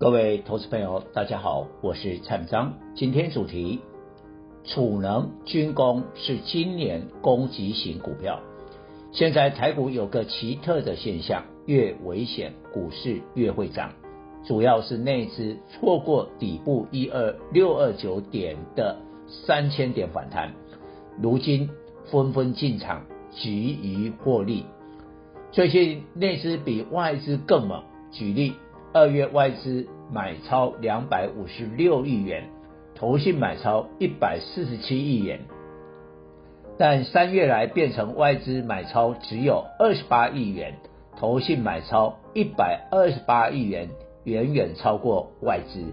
各位投资朋友，大家好，我是蔡章。今天主题：储能军工是今年攻击型股票。现在台股有个奇特的现象，越危险，股市越会涨。主要是内资错过底部一二六二九点的三千点反弹，如今纷纷进场，急于获利。最近内资比外资更猛，举例。二月外资买超两百五十六亿元，投信买超一百四十七亿元，但三月来变成外资买超只有二十八亿元，投信买超一百二十八亿元，远远超过外资。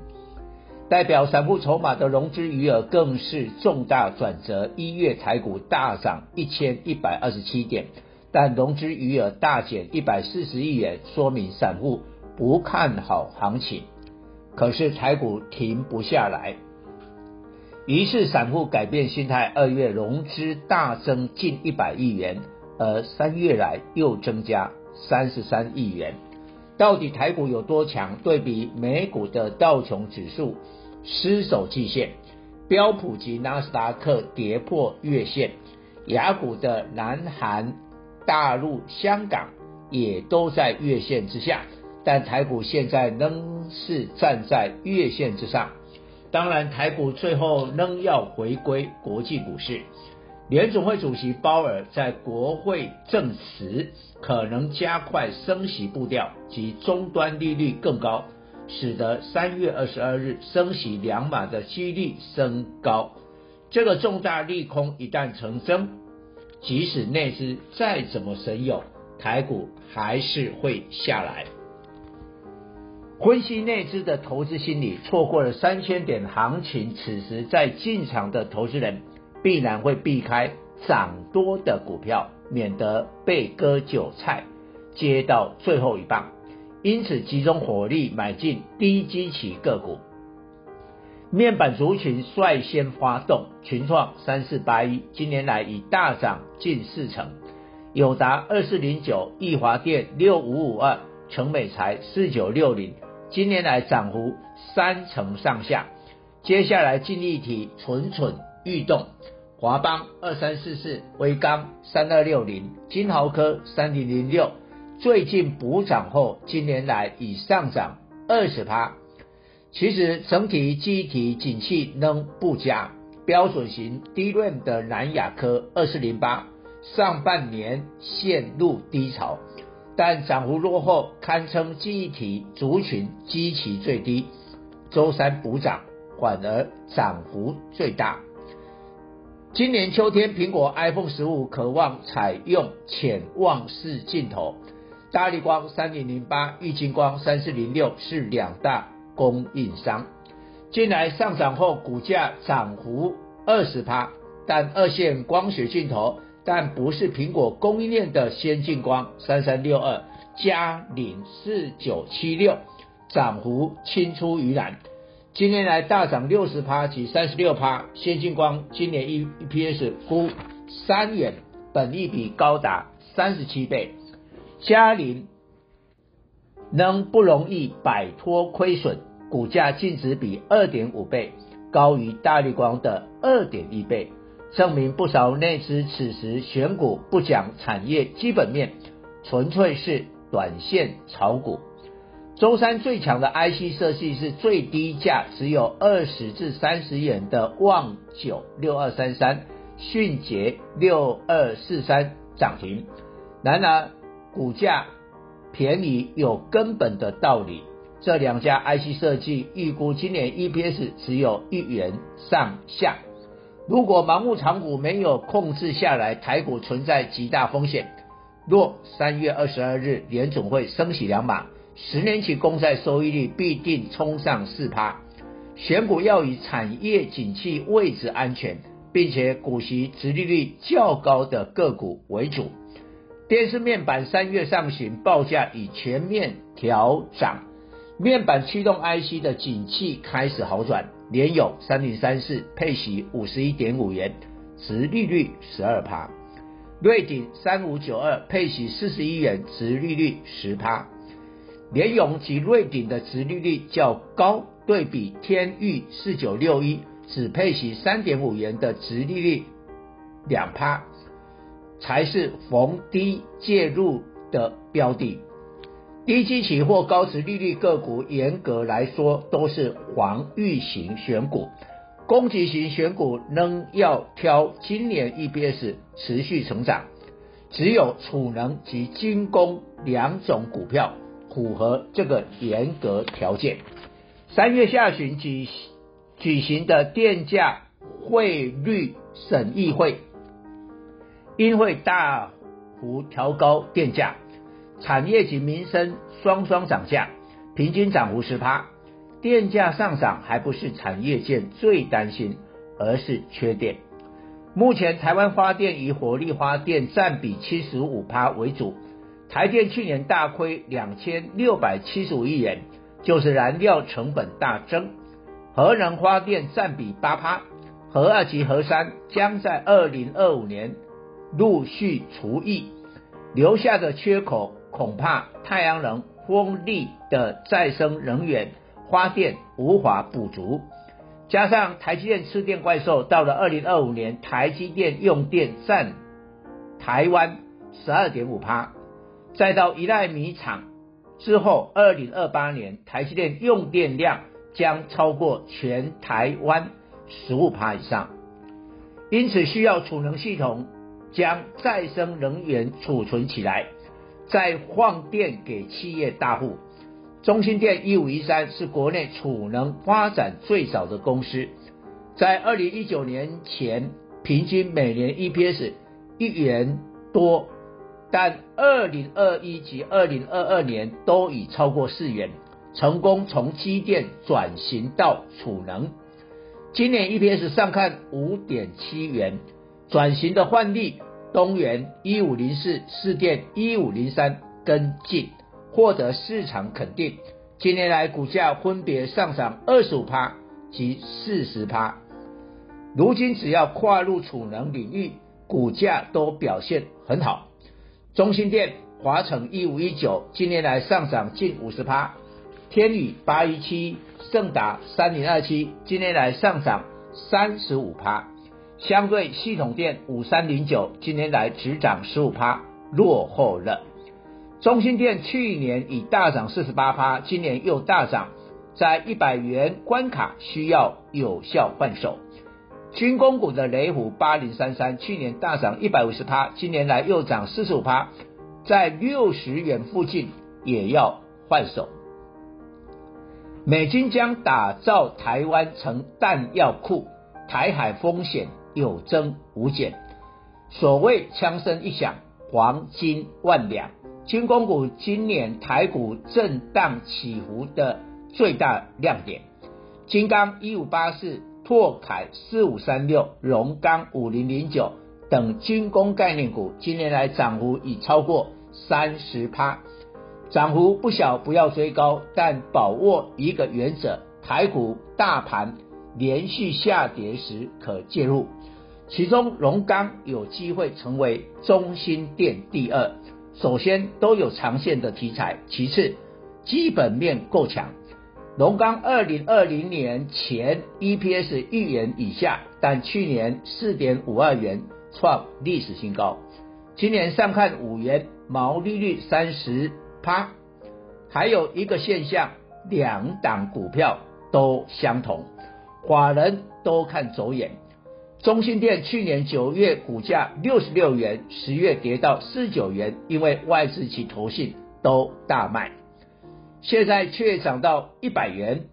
代表散户筹码的融资余额更是重大转折，一月台股大涨一千一百二十七点，但融资余额大减一百四十亿元，说明散户。不看好行情，可是台股停不下来，于是散户改变心态，二月融资大增近一百亿元，而三月来又增加三十三亿元。到底台股有多强？对比美股的道琼指数失守季线，标普及纳斯达克跌破月线，亚股的南韩、大陆、香港也都在月线之下。但台股现在仍是站在月线之上，当然台股最后仍要回归国际股市。联总会主席鲍尔在国会证实，可能加快升息步调及终端利率更高，使得三月二十二日升息两码的几率升高。这个重大利空一旦成真，即使内资再怎么神勇，台股还是会下来。分析内资的投资心理，错过了三千点行情，此时在进场的投资人必然会避开涨多的股票，免得被割韭菜，接到最后一棒。因此集中火力买进低基期个股。面板族群率先发动，群创三四八一，今年来已大涨近四成，友达二四零九，义华电六五五二，成美材四九六零。今年来涨幅三成上下，接下来记忆体蠢蠢欲动，华邦二三四四，威刚三二六零，金豪科三零零六，最近补涨后，今年来已上涨二十趴。其实整体记忆体景气仍不佳，标准型低润的南亚科二四零八，上半年陷入低潮。但涨幅落后，堪称记忆体族群基期最低。周三补涨，反而涨幅最大。今年秋天，苹果 iPhone 十五渴望采用潜望式镜头。大力光三零零八、玉晶光三四零六是两大供应商。近来上涨后，股价涨幅二十趴，但二线光学镜头。但不是苹果供应链的先进光三三六二、嘉陵四九七六，涨幅青出于蓝，今年来大涨六十趴及三十六趴。先进光今年一 EPS 估三元，本益比高达三十七倍。嘉陵仍不容易摆脱亏损，股价净值比二点五倍，高于大绿光的二点一倍。证明不少内资此时选股不讲产业基本面，纯粹是短线炒股。周三最强的 IC 设计是最低价只有二十至三十元的旺九六二三三、迅捷六二四三涨停。然而股价便宜有根本的道理，这两家 IC 设计预估今年 EPS 只有一元上下。如果盲目长股没有控制下来，台股存在极大风险。若三月二十二日联总会升息两码，十年期公债收益率必定冲上四趴。选股要以产业景气位置安全，并且股息殖利率较高的个股为主。电视面板三月上旬报价已全面调涨，面板驱动 IC 的景气开始好转。联永三零三四配息五十一点五元，殖利率十二趴；瑞鼎三五九二配息四十一元，殖利率十趴。联永及瑞鼎的殖利率较高。对比天域四九六一只配息三点五元的殖利率两趴，才是逢低介入的标的。低基期或高值利率个股，严格来说都是防御型选股，攻击型选股仍要挑今年 EPS 持续成长，只有储能及军工两种股票符合这个严格条件。三月下旬举举行的电价汇率审议会，因会大幅调高电价，产业及民生双双涨价，平均涨幅十趴。电价上涨还不是产业界最担心，而是缺电。目前台湾发电以火力发电占比七十五趴为主，台电去年大亏两千六百七十五亿元。就是燃料成本大增，核能发电占比八趴，核二及核三将在二零二五年陆续除役，留下的缺口恐怕太阳能、风力的再生能源发电无法补足，加上台积电吃电怪兽，到了二零二五年，台积电用电占台湾十二点五趴，再到一奈米厂。之后，二零二八年台积电用电量将超过全台湾十五趴以上，因此需要储能系统将再生能源储存起来，再放电给企业大户。中兴电一五一三是国内储能发展最早的公司，在二零一九年前平均每年 EPS 一元多。但二零二一及二零二二年都已超过四元，成功从机电转型到储能。今年 EPS 上看五点七元，转型的换力东元一五零四、士电一五零三跟进，获得市场肯定。近年来股价分别上涨二十五趴及四十趴。如今只要跨入储能领域，股价都表现很好。中兴电、华城一五一九今年来上涨近五十趴，天宇八一七、盛达三零二七今年来上涨三十五趴，相对系统电五三零九今年来只涨十五趴，落后了。中兴电去年已大涨四十八趴，今年又大涨，在一百元关卡需要有效换手。军工股的雷虎八零三三，去年大涨一百五十趴，今年来又涨四十五趴，在六十元附近也要换手。美军将打造台湾成弹药库，台海风险有增无减。所谓枪声一响，黄金万两。军工股今年台股震荡起伏的最大亮点，金刚一五八四。拓凯四五三六、荣刚五零零九等军工概念股，今年来涨幅已超过三十趴，涨幅不小，不要追高，但把握一个原则：台股大盘连续下跌时可介入。其中龙刚有机会成为中心店第二，首先都有长线的题材，其次基本面够强。龙刚二零二零年前 EPS 一元以下，但去年四点五二元创历史新高，今年上看五元，毛利率三十趴。还有一个现象，两档股票都相同，法人都看走眼。中兴电去年九月股价六十六元，十月跌到四十九元，因为外资及投信都大卖。现在却涨到一百元。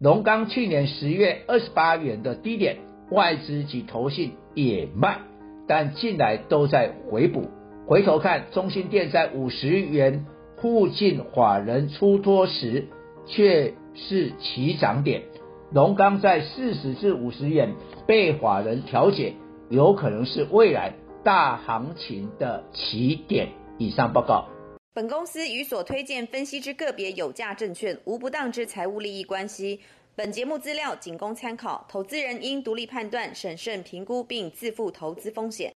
龙刚去年十月二十八元的低点，外资及投信也卖，但近来都在回补。回头看中兴电在五十元附近，法人出脱时却是起涨点。龙钢在四十至五十元被法人调解，有可能是未来大行情的起点。以上报告。本公司与所推荐分析之个别有价证券无不当之财务利益关系。本节目资料仅供参考，投资人应独立判断、审慎评估并自负投资风险。